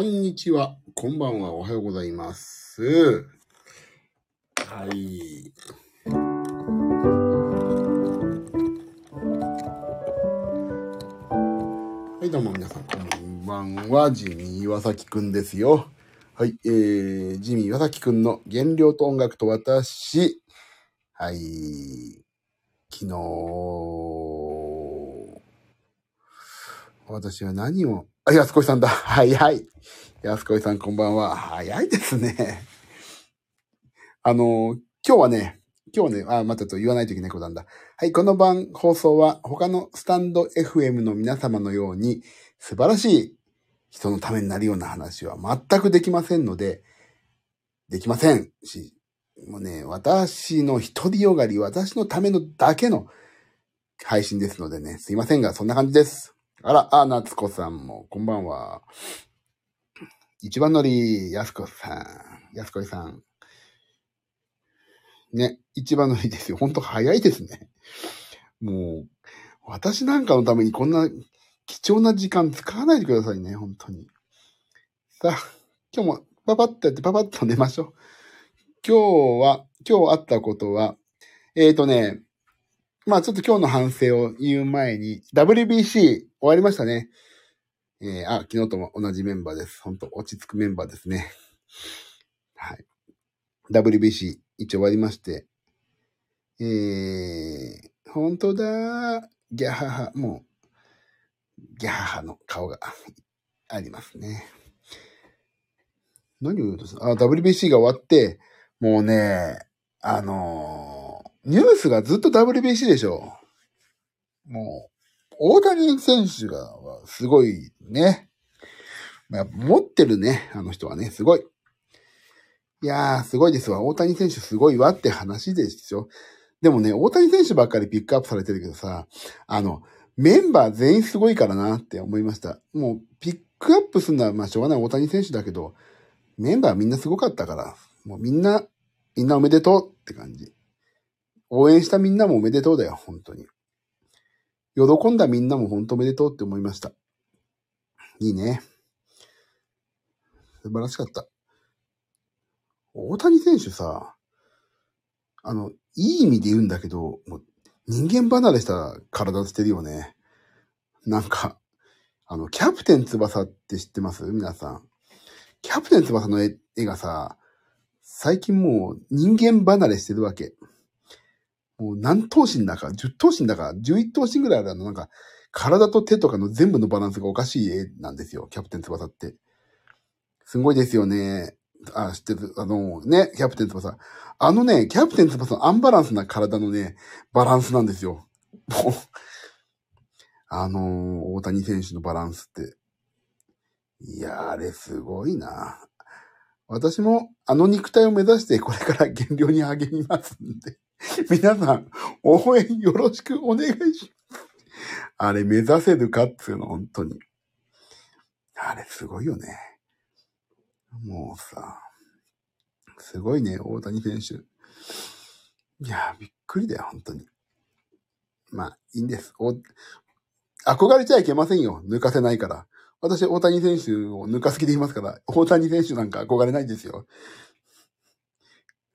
こんにちは。こんばんは。おはようございます。はい。はい、どうも皆さん、こんばんは。ジミー岩崎くんですよ。はい、えー、ジミー岩崎くんの原料と音楽と私。はい。昨日、私は何を、あ、安子さんだ。はいはい。安子さんこんばんは。早いですね。あの、今日はね、今日はね、あ、またと言わないといけないことなんだ。はい、この番放送は他のスタンド FM の皆様のように素晴らしい人のためになるような話は全くできませんので、できませんし、もうね、私の独りよがり、私のためのだけの配信ですのでね、すいませんが、そんな感じです。あら、あ、夏子さんも、こんばんは。一番乗り、安子さん、安子さん。ね、一番乗りですよ。ほんと早いですね。もう、私なんかのためにこんな貴重な時間使わないでくださいね、本当に。さあ、今日もパパッとやってパパッと寝ましょう。今日は、今日あったことは、えーとね、まあちょっと今日の反省を言う前に、WBC 終わりましたね。えー、あ、昨日とも同じメンバーです。本当落ち着くメンバーですね。はい。WBC 一応終わりまして、えー、本当だギャハハ、もう、ギャハハの顔が ありますね。何を言うとしたあ、WBC が終わって、もうね、あのーニュースがずっと WBC でしょ。もう、大谷選手が、すごいね。まあ、持ってるね、あの人はね、すごい。いやー、すごいですわ。大谷選手すごいわって話ですよ。でもね、大谷選手ばっかりピックアップされてるけどさ、あの、メンバー全員すごいからなって思いました。もう、ピックアップするのは、まあ、しょうがない大谷選手だけど、メンバーみんなすごかったから、もうみんな、みんなおめでとうって感じ。応援したみんなもおめでとうだよ、本当に。喜んだみんなも本当おめでとうって思いました。いいね。素晴らしかった。大谷選手さ、あの、いい意味で言うんだけど、もう人間離れした体してるよね。なんか、あの、キャプテン翼って知ってます？皆さん。キャプテン翼の絵絵がさ、最近もう人間離れしてるわけ。もう何頭身だか、10頭身だか、11頭身ぐらいあるあの、なんか、体と手とかの全部のバランスがおかしい絵なんですよ、キャプテン翼って。すごいですよね。あ、知ってる、あのね、キャプテン翼。あのね、キャプテン翼のアンバランスな体のね、バランスなんですよ。もう、あのー大谷選手のバランスって。いやー、あれすごいな。私もあの肉体を目指してこれから減量に励みますんで。皆さん、応援よろしくお願いします。あれ目指せるかっていうの、本当に。あれすごいよね。もうさ、すごいね、大谷選手。いや、びっくりだよ、本当に。まあ、いいんです。お憧れちゃいけませんよ。抜かせないから。私、大谷選手を抜かす気でいますから、大谷選手なんか憧れないんですよ。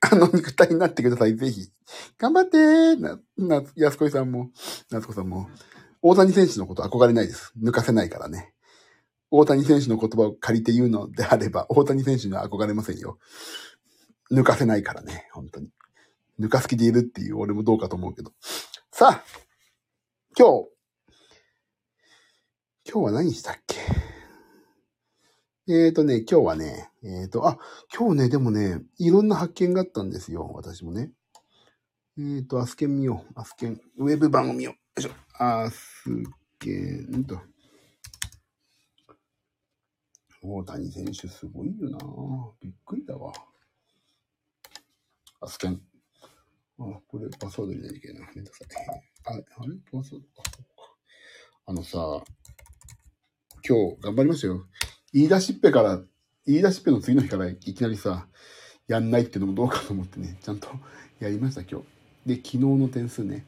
あの肉体になってください、ぜひ。頑張ってな、な、安子さんも、夏子さんも。大谷選手のこと憧れないです。抜かせないからね。大谷選手の言葉を借りて言うのであれば、大谷選手には憧れませんよ。抜かせないからね、本当に。抜かす気でいるっていう俺もどうかと思うけど。さあ、今日、今日は何したっけ？えーとね、今日はね、えーと、あ、今日ね、でもね、いろんな発見があったんですよ、私もね。えーと、アスケン見よう。アスケン、ウェブ版を見よう。よいしょ。アスケンと。大谷選手すごいよなびっくりだわ。アスケン。あ、これパスワード入れなきゃいけないな。めんどくさい。あ、あれ？パスワード、か。あのさ、今日頑張りましたよ。言い出しっぺから、言い出しっぺの次の日からいきなりさ、やんないってのもどうかと思ってね、ちゃんとやりました今日。で、昨日の点数ね。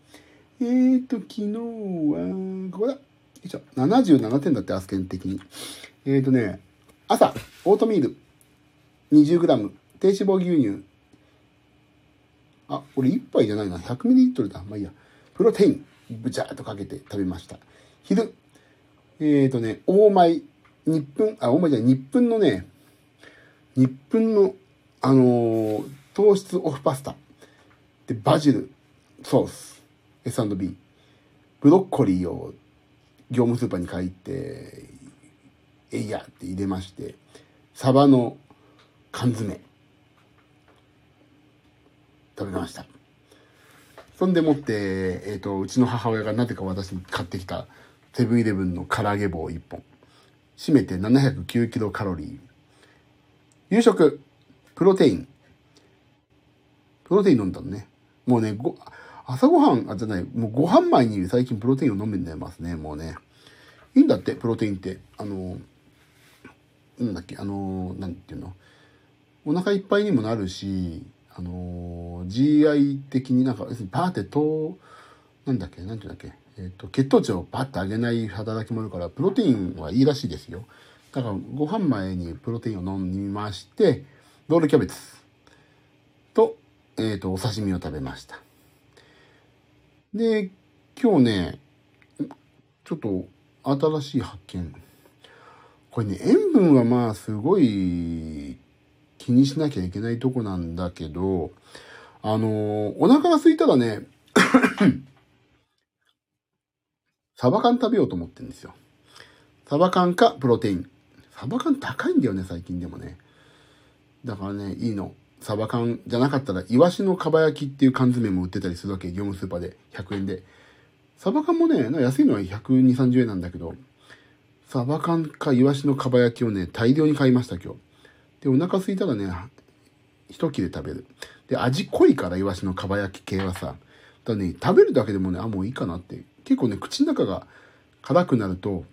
えーと、昨日は、ここだ。よいしょ。77点だって、アスケン的に。えーとね、朝、オートミール、20g、低脂肪牛乳。あ、これ1杯じゃないな。100ml だ。まあいいや。プロテイン、ぶちゃーっとかけて食べました。昼、えっ、ー、とね、大米、日分、あ、大米じゃない、日分のね、日分の、あのー、糖質オフパスタ。で、バジル、ソース、S&B。ブロッコリーを業務スーパーに買いって、えいやって入れまして、サバの缶詰、食べました。そんでもって、えっ、ー、と、うちの母親がなぜか私に買ってきたセブンイレブンの唐揚げ棒1本。締めて709キロカロリー。夕食、プロテイン。プロテイン飲んだのね。もうね、ご、朝ごはん、あ、じゃない、もうご飯前に最近プロテインを飲んでますね、もうね。いいんだって、プロテインって。あの、なんだっけ、あの、なんていうの。お腹いっぱいにもなるし、あの、GI 的になんか、要するにパーって糖、なんだっけ、なんていうんだっけ、えっ、ー、と、血糖値をパッと上げない働きもあるから、プロテインはいいらしいですよ。だから、ご飯前にプロテインを飲みまして、ロールキャベツ、えっ、ー、と、お刺身を食べました。で、今日ね、ちょっと新しい発見。これね、塩分はまあすごい気にしなきゃいけないとこなんだけど、あのお腹が空いたらね、サバ缶食べようと思ってるんですよ。サバ缶かプロテイン。サバ缶高いんだよね、最近でもね。だからね、いいの。サバ缶じゃなかったら、イワシのかば焼きっていう缶詰も売ってたりするわけ。業務スーパーで100円で。サバ缶もね、安いのは120、30円なんだけど、サバ缶かイワシのかば焼きをね、大量に買いました今日。で、お腹空いたらね、一切れ食べる。で、味濃いからイワシのかば焼き系はさ。だね、食べるだけでもね、あ、もういいかなって。結構ね、口の中が辛くなると、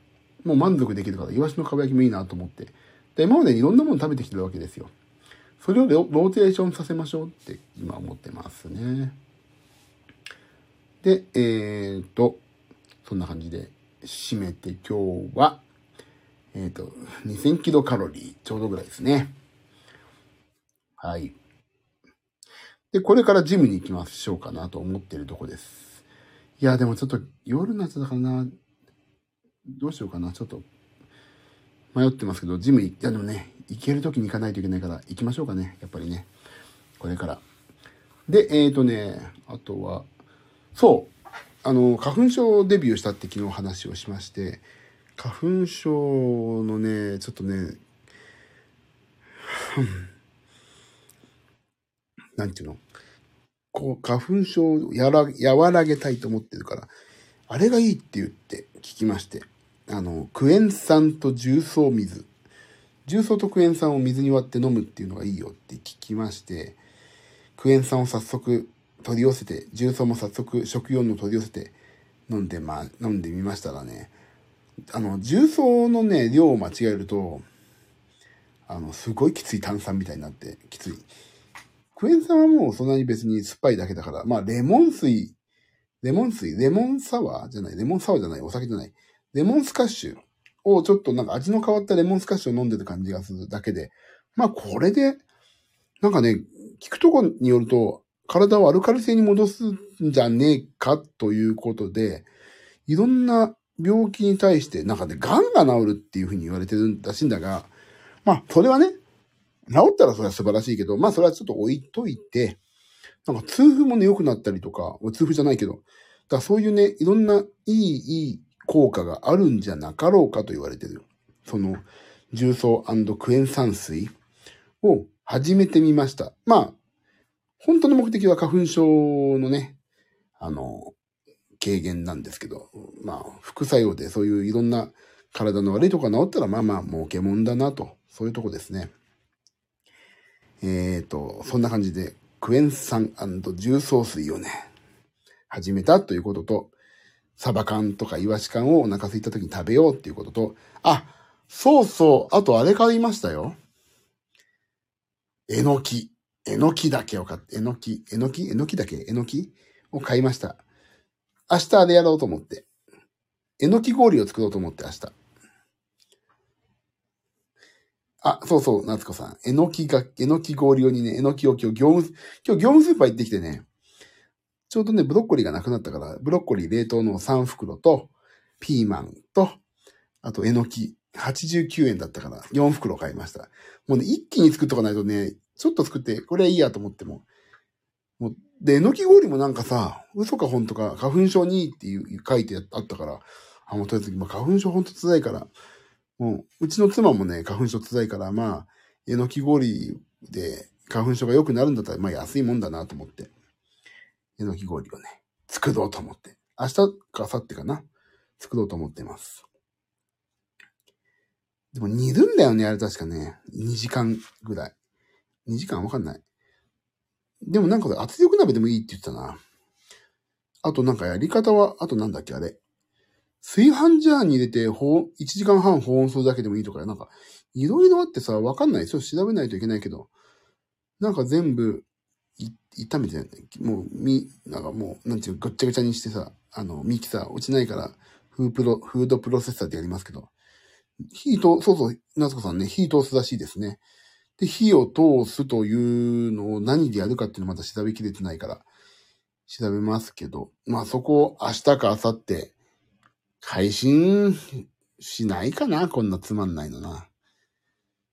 もう満足できるから、イワシのかば焼きもいいなと思って。で、今までいろんなもの食べてきてるわけですよ。それをローテーションさせましょうって今思ってますね。で、えーと、そんな感じで締めて今日は、えっ、と、2000キロカロリーちょうどぐらいですね。はい。で、これからジムに行きましょうかなと思ってるとこです。いや、でもちょっと夜のやつだかな、どうしようかな、ちょっと迷ってますけど、ジム、いやでもね、行ける時に行かないといけないから、行きましょうかね。やっぱりね。これから。で、えっ、ー、とね、あとは、そう。あの、花粉症デビューしたって昨日話をしまして、花粉症のね、ちょっとね、なんていうの？こう、花粉症をやら、和らげたいと思ってるから、あれがいいって言って聞きまして、あの、クエン酸と重曹水。重曹とクエン酸を水に割って飲むっていうのがいいよって聞きまして、クエン酸を早速取り寄せて、重曹も早速食用の取り寄せて飲んで、まあ、飲んでみましたらね、あの、重曹のね、量を間違えると、あの、すごいきつい炭酸みたいになって、きつい。クエン酸はもうそんなに別に酸っぱいだけだから、まあ、レモン水、レモン水、レモンサワーじゃない、レモンサワーじゃない、お酒じゃない、レモンスカッシュをちょっとなんか味の変わったレモンスカッシュを飲んでる感じがするだけで、まあこれで、なんかね、聞くとこによると、体をアルカリ性に戻すんじゃねえかということで、いろんな病気に対して、なんかね、癌が治るっていうふうに言われてるらしいんだが、まあ、それはね、治ったらそれは素晴らしいけど、まあ、それはちょっと置いといて、なんか痛風もね、良くなったりとか、痛風じゃないけど、だからそういうね、いろんないい、いい効果があるんじゃなかろうかと言われてる。その、重曹クエン酸水を始めてみました。まあ、本当の目的は花粉症のね、あの、軽減なんですけど、まあ、副作用でそういういろんな体の悪いとこが治ったら、まあまあ、儲けもんだなと、そういうとこですね。えっ、ー、と、そんな感じで、クエン酸重曹水をね、始めたということと、サバ缶とかイワシ缶をお腹空いた時に食べようっていうことと、あ、そうそう、あとあれ買いましたよ。えのき。えのきだけを買って、えのき、えのき、えのきだけ、えのきを買いました。明日あれやろうと思って。えのき氷を作ろうと思って明日。あ、そうそう、夏子さん。えのきが、えのき氷用にね、えのきを今日業務、今日業務スーパー行ってきてね、ちょうどね、ブロッコリーがなくなったから、ブロッコリー冷凍の3袋と、ピーマンと、あとえのき、89円だったから、4袋買いました。もうね、一気に作っとかないとね、ちょっと作って、これはいいやと思っても。もう、で、えのき氷もなんかさ、嘘か本当か、花粉症にっていう書いてあったから、あ、もうとりあえず、まあ、花粉症ほんと辛いから、もう、うちの妻もね、花粉症辛いから、まあ、えのき氷で花粉症が良くなるんだったら、まあ安いもんだなと思って、えのき氷をね、作ろうと思って。明日か明後日かな作ろうと思ってます。でも煮るんだよね、あれ確かね。2時間ぐらい。2時間わかんない。でもなんか圧力鍋でもいいって言ってたな。あとなんかやり方は、あとなんだっけあれ。炊飯ジャーに入れて、保温、1時間半保温するだけでもいいとか、なんか、いろいろあってさ、わかんない。ちょっと調べないといけないけど、なんか全部、い、炒めて、もう、み、なんかもう、なんていうの、ごっちゃごちゃにしてさ、あの、ミキサー落ちないから、フープロ、フードプロセッサーでやりますけど、火と、そうそう、夏子さんね、火通すらしいですね。で、火を通すというのを何でやるかっていうのまだ調べきれてないから、調べますけど、まあそこ、明日か明後日、配信しないかなこんなつまんないのな。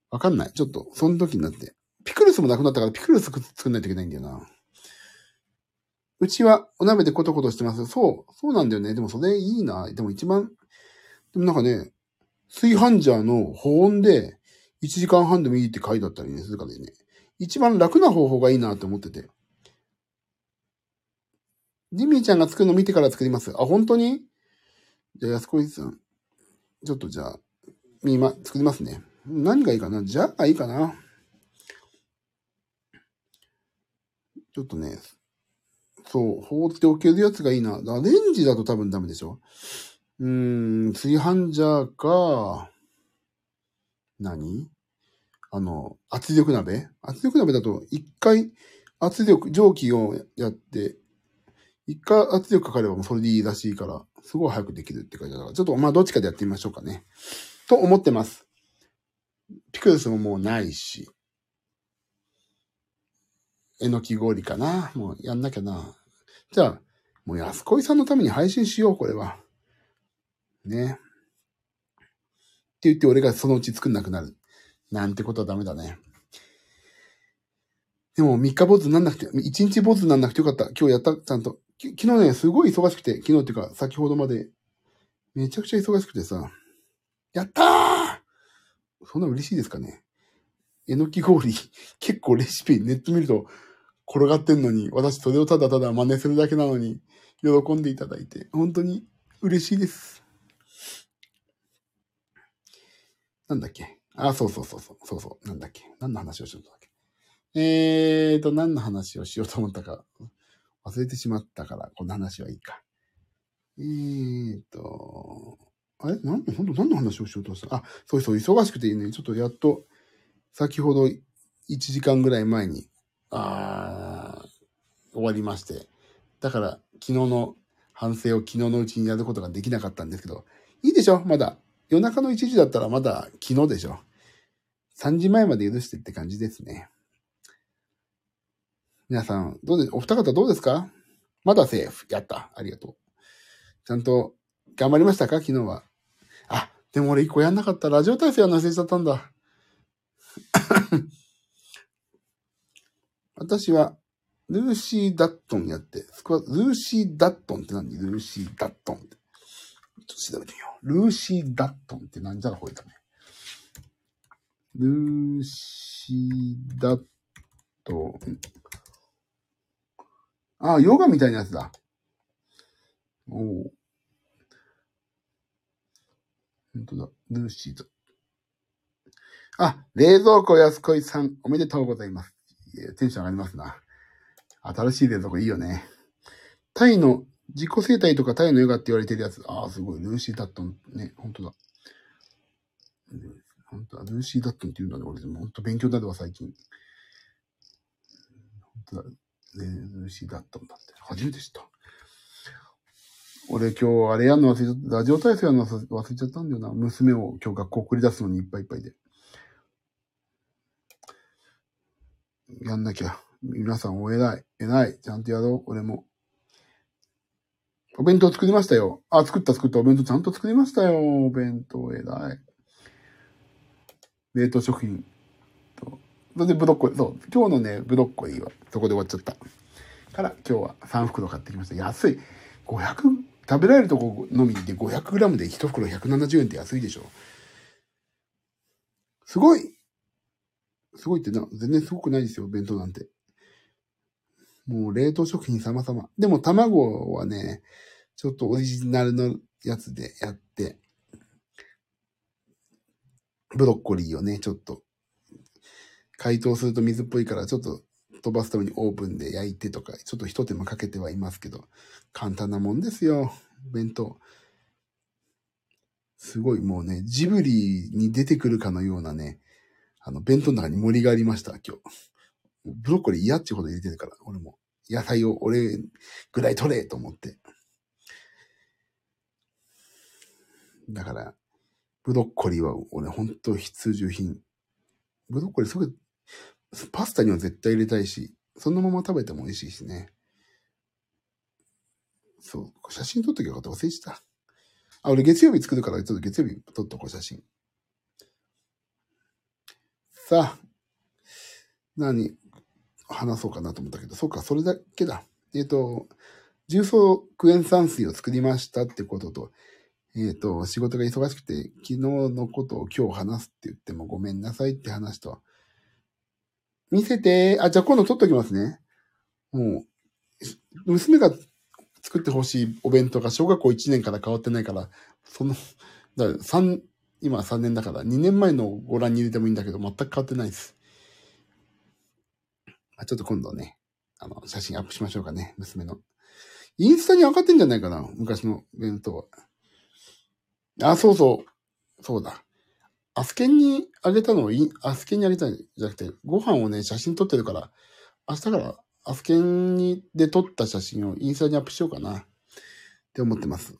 わかんない。ちょっと、その時になって。ピクルスもなくなったから、ピクルス作んないといけないんだよな。うちはお鍋でコトコトしてます。そう、そうなんだよね。でもそれいいな。でも一番、でもなんかね、炊飯ジャーの保温で1時間半でもいいって書いてあったりね、するからね。一番楽な方法がいいなって思ってて。ジミーちゃんが作るの見てから作ります。あ、本当に？じゃあ、安子さん。ちょっとじゃあ、みま、作りますね。何がいいかな？じゃあいいかなちょっとね、そう、放っておけるやつがいいな。だレンジだと多分ダメでしょ？うーん、炊飯ジャーか、何？あの、圧力鍋？圧力鍋だと、一回圧力、蒸気をやって、一回圧力かかればもうそれでいいらしいから、すごい早くできるって書いてあるから、ちょっとまあどっちかでやってみましょうかね。と思ってます。ピクルスももうないし、えのき氷かなもうやんなきゃな。じゃあ、もう安恋さんのために配信しよう、これは。ね。って言って俺がそのうち作んなくなる。なんてことはダメだね。でも3日坊主になんなくて、1日坊主になんなくてよかった。今日やった、ちゃんと。昨日ね、すごい忙しくて、昨日っていうか先ほどまで、めちゃくちゃ忙しくてさ、やったーそんな嬉しいですかね。えのき氷、結構レシピネット見ると転がってんのに、私それをただただ真似するだけなのに、喜んでいただいて、本当に嬉しいです。なんだっけ？あ、そうそうそうそう、そうそう、なんだっけ？何の話をしようと思ったっけ？えーと、何の話をしようと思ったか、忘れてしまったから、こんな話はいいか。えーと、あれ？なん本当何の話をしようとした？あ、そうそう、忙しくていいね、ちょっとやっと、先ほど1時間ぐらい前に、あー終わりまして。だから、昨日の反省を昨日のうちにやることができなかったんですけど、いいでしょ？まだ。夜中の1時だったらまだ昨日でしょ ?3 時前まで許してって感じですね。皆さん、どうで、お二方どうですか？まだセーフ。やった。ありがとう。ちゃんと頑張りましたか？昨日は。あ、でも俺一個やんなかった。ラジオ体操やんの忘れちゃったんだ。私は、ルーシー・ダットンやって、スクワルーシー・ダットンって何？ルーシー・ダットンって。ちょっと調べてみよう。ルーシー・ダットンって何じゃらほえたね。ルーシー・ダットン。あ、ヨガみたいなやつだ。おお。本当だ。ルーシーだ。あ、冷蔵庫安子さん、おめでとうございます。テンション上がりますな。新しい冷蔵庫いいよね。タイの自己生態とかタイのヨガって言われてるやつ。ああ、すごい。ルーシー・ダットン。ね、本当だ。本当だ。ルーシー・ダットンって言うんだね。俺、本当勉強になるわ、最近。本当だ。ルーシー・ダットンだって。初めて知った。俺今日あれやんの忘れちゃった。ラジオ体操やんの忘れちゃったんだよな。娘を今日学校送り出すのにいっぱいいっぱいで。やんなきゃ。皆さんお偉い。偉い。ちゃんとやろう。俺も。お弁当作りましたよ。あ、作った作った。お弁当ちゃんと作りましたよ。お弁当偉い。冷凍食品。それでブロッコリー。そう。今日のね、ブロッコリーはそこで終わっちゃった。から今日は3袋買ってきました。安い。500、食べられるとこのみで 500g で1袋170円って安いでしょ。すごいすごいってな、全然すごくないですよ、弁当なんて。もう冷凍食品様々。でも卵はね、ちょっとオリジナルのやつでやって、ブロッコリーをね、ちょっと、解凍すると水っぽいからちょっと飛ばすためにオーブンで焼いてとか、ちょっと一手間かけてはいますけど、簡単なもんですよ、弁当。すごいもうね、ジブリに出てくるかのようなね、あの、弁当の中に森がありました、今日。ブロッコリー嫌っていうほど入れてるから、俺も。野菜を俺ぐらい取れと思って。だから、ブロッコリーは俺本当必需品。ブロッコリーすぐ、パスタには絶対入れたいし、そのまま食べても美味しいしね。そう、写真撮っときゃよかった。忘れてた。あ、俺月曜日作るから、ちょっと月曜日撮っとこう、写真。さあ、何、話そうかなと思ったけど、そうか、それだけだ。えっ、ー、と、重曹クエン酸水を作りましたってことと、えっ、ー、と、仕事が忙しくて、昨日のことを今日話すって言ってもごめんなさいって話と、見せて、あ、じゃあ今度撮っときますね。もう、娘が作ってほしいお弁当が小学校1年から変わってないから、その、だ3、今3年だから、2年前のご覧に入れてもいいんだけど、全く変わってないです。ちょっと今度ね、あの、写真アップしましょうかね、娘の。インスタに上がってんじゃないかな、昔の弁当は。あ、そうそう。そうだ。アスケンにあげたのをアスケンにあげたんじゃなくて、ご飯をね、写真撮ってるから、明日からアスケンにで撮った写真をインスタにアップしようかなって思ってます。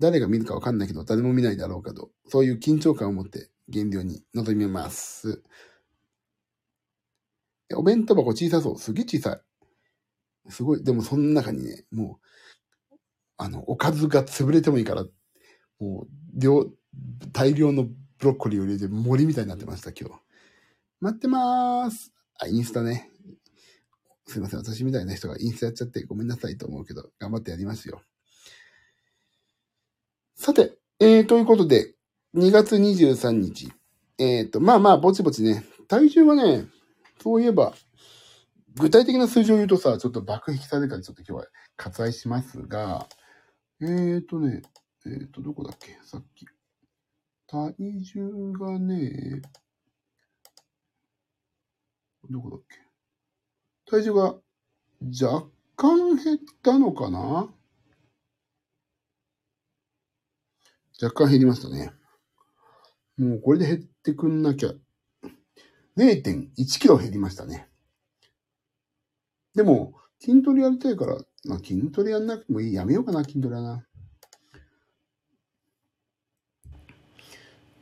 誰が見るかわかんないけど、誰も見ないだろうけど、そういう緊張感を持って減量に臨みます。お弁当箱小さそう。すげえ小さい。すごい。でもその中にね、もう、あの、おかずが潰れてもいいから、もう、量、大量のブロッコリーを入れて森みたいになってました、今日。待ってまーす。あ、インスタね。すいません。私みたいな人がインスタやっちゃってごめんなさいと思うけど、頑張ってやりますよ。さて、えー、ということで、2月23日。えっ、ー、と、まあまあ、ぼちぼちね。体重はね、そういえば、具体的な数字を言うとさ、ちょっと爆引きされるからちょっと今日は割愛しますが、えーとね、えーと、どこだっけ？さっき。体重がね、どこだっけ？体重が若干減ったのかな？若干減りましたね。もうこれで減ってくんなきゃ0.1キロ減りましたね。でも、筋トレやりたいから、まあ、筋トレやんなくてもいい。やめようかな、筋トレはな。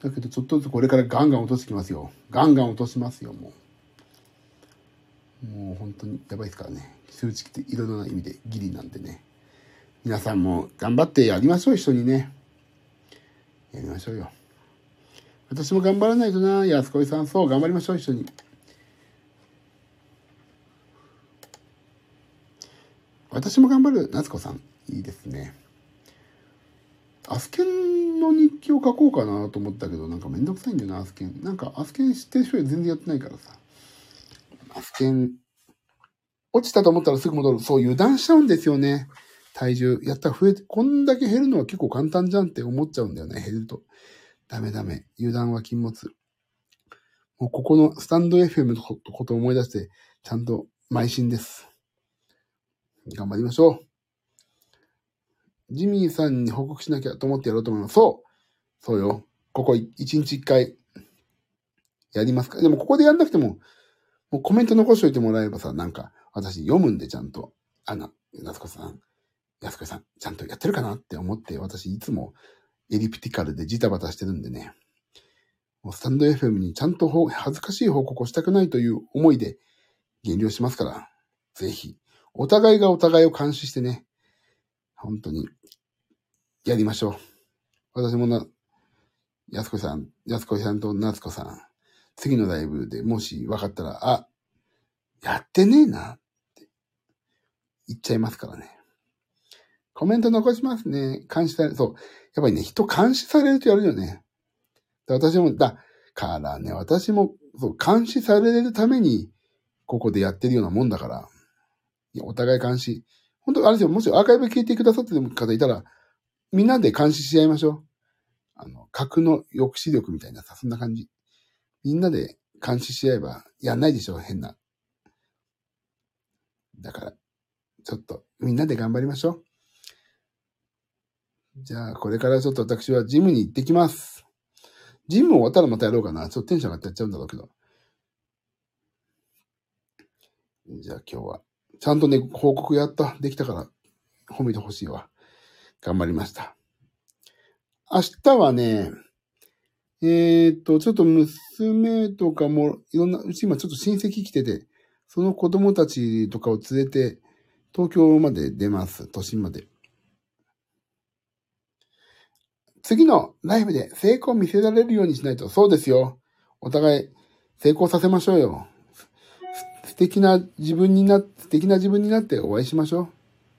だけど、ちょっとずつこれからガンガン落としてきますよ。ガンガン落としますよ、もう。もう本当にやばいですからね。数値っていろいろな意味でギリなんでね。皆さんも頑張ってやりましょう、一緒にね。やりましょうよ。私も頑張らないとな、安子さん。そう、頑張りましょう、一緒に。私も頑張る、夏子さん。いいですね。アスケンの日記を書こうかなと思ったけど、なんかめんどくさいんだよな、アスケン。なんか、アスケン知ってる人全然やってないからさ。アスケン、落ちたと思ったらすぐ戻る。そう、油断しちゃうんですよね。体重。やったら増えて、こんだけ減るのは結構簡単じゃんって思っちゃうんだよね、減ると。ダメダメ。油断は禁物。もうここのスタンド FM のことを思い出して、ちゃんと邁進です。頑張りましょう。ジミーさんに報告しなきゃと思ってやろうと思います。そうそうよ。ここ一日一回やりますか？でもここでやんなくても、もうコメント残しといてもらえばさ、なんか私読むんでちゃんと、あな、安子さん、安子さん、ちゃんとやってるかなって思って、私いつもエリプティカルでジタバタしてるんでね。もうスタンド FM にちゃんと恥ずかしい報告をしたくないという思いで減量しますから、ぜひ、お互いがお互いを監視してね、本当に、やりましょう。私もな、やすこさん、やすこさんとなつこさん、次のライブでもし分かったら、あ、やってねえなって言っちゃいますからね。コメント残しますね。監視される。そう。やっぱりね、人監視されるとやるよね。で私も、だからね、私も、そう、監視されるために、ここでやってるようなもんだから。いや、お互い監視。本当あれですよ、もしアーカイブ聞いてくださってる方いたら、みんなで監視し合いましょう。あの、核の抑止力みたいなさ、そんな感じ。みんなで監視し合えば、やんないでしょ、変な。だから、ちょっと、みんなで頑張りましょう。じゃあ、これからちょっと私はジムに行ってきます。ジム終わったらまたやろうかな。ちょっとテンション上がってやっちゃうんだろうけど。じゃあ今日は、ちゃんとね、報告やった、できたから、褒めてほしいわ。頑張りました。明日はね、えーっと、ちょっと娘とかも、いろんな、うち今ちょっと親戚来てて、その子供たちとかを連れて、東京まで出ます。都心まで。次のライブで成功見せられるようにしないと。そうですよ。お互い成功させましょうよ。素敵な自分にな、素敵な自分になってお会いしましょ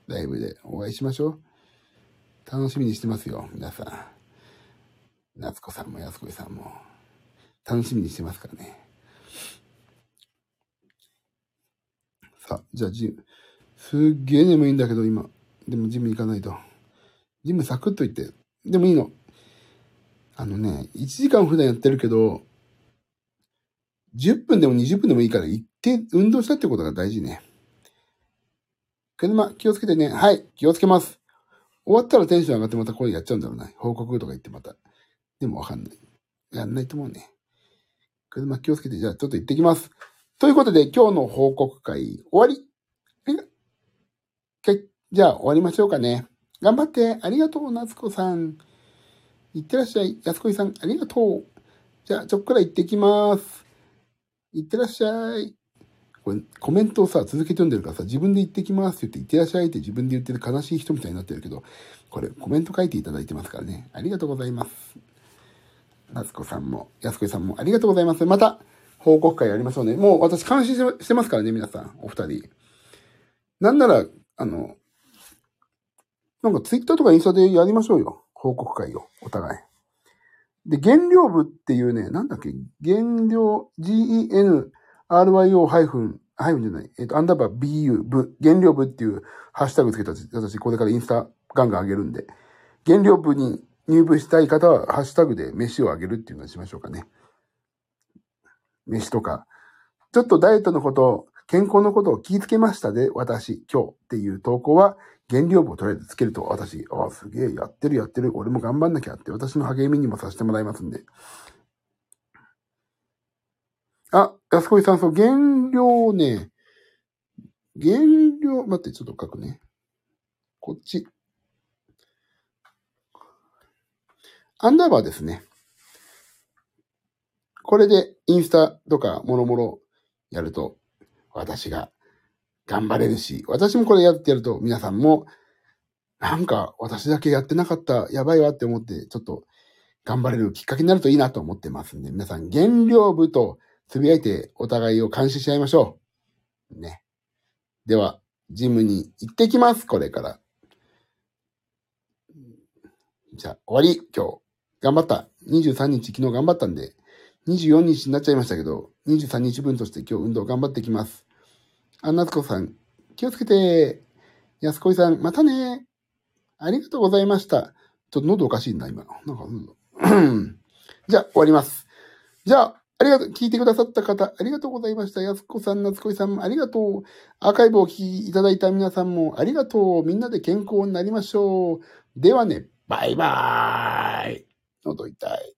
う。ライブでお会いしましょう。楽しみにしてますよ、皆さん。夏子さんも安子さんも。楽しみにしてますからね。さあ、じゃあジム。すっげえ眠いんだけど、今。でもジム行かないと。ジムサクッと行って。でもいいの。あのね、1時間普段やってるけど、10分でも20分でもいいから行って運動したってことが大事ね。車気をつけてね。はい、気をつけます。終わったらテンション上がってまたこれやっちゃうんだろうな。報告とか言ってまた。でもわかんない。やんないと思うね。車気をつけて、じゃあちょっと行ってきます。ということで今日の報告会終わり。じゃあ終わりましょうかね。頑張って。ありがとう、夏子さん。いってらっしゃい。安子さん、ありがとう。じゃあ、ちょっくら行ってきます。いってらっしゃい。これ、コメントをさ、続けて読んでるからさ、自分で行ってきますって言って、いってらっしゃいって自分で言ってる悲しい人みたいになってるけど、これ、コメント書いていただいてますからね。ありがとうございます。夏子さんも、安子さんもありがとうございます。また、報告会やりましょうね。もう私監視してますからね、皆さん、お二人。なんなら、あの、なんかツイッターとかインスタでやりましょうよ。報告会を、お互い。で、原料部っていうね、なんだっけ、原料、GENRYO ハイフン、ハイフンじゃない、えっ、と、アンダーバー BU 部、原料部っていうハッシュタグつけた私、これからインスタガンガン上げるんで、原料部に入部したい方は、ハッシュタグで飯をあげるっていうのにしましょうかね。飯とか、ちょっとダイエットのこと、健康のことを気ぃつけましたで、私、今日っていう投稿は、原料部をとりあえずつけると、私、ああ、すげえ、やってるやってる、俺も頑張んなきゃって、私の励みにもさせてもらいますんで。あ、安子さん、そう、原料ね、原料、待って、ちょっと書くね。こっち。アンダーバーですね。これでインスタとかもろもろやると、私が頑張れるし、私もこれやってやると皆さんも、なんか私だけやってなかった、やばいわって思って、ちょっと頑張れるきっかけになるといいなと思ってますんで、皆さん原料部とつぶやいてお互いを監視し合いましょう。ね。では、ジムに行ってきます、これから。じゃあ、終わり、今日。頑張った。23日昨日頑張ったんで、24日になっちゃいましたけど、23日分として今日運動頑張ってきます。あ、夏子さん、気をつけて。安子さん、またね。ありがとうございました。ちょっと喉おかしいな、今。なんか、う んじゃあ、終わります。じゃあ、ありがとう、聞いてくださった方、ありがとうございました。安子さん、夏子さんありがとう。アーカイブをお聞きいただいた皆さんもありがとう。みんなで健康になりましょう。ではね、バイバーイ。喉痛い。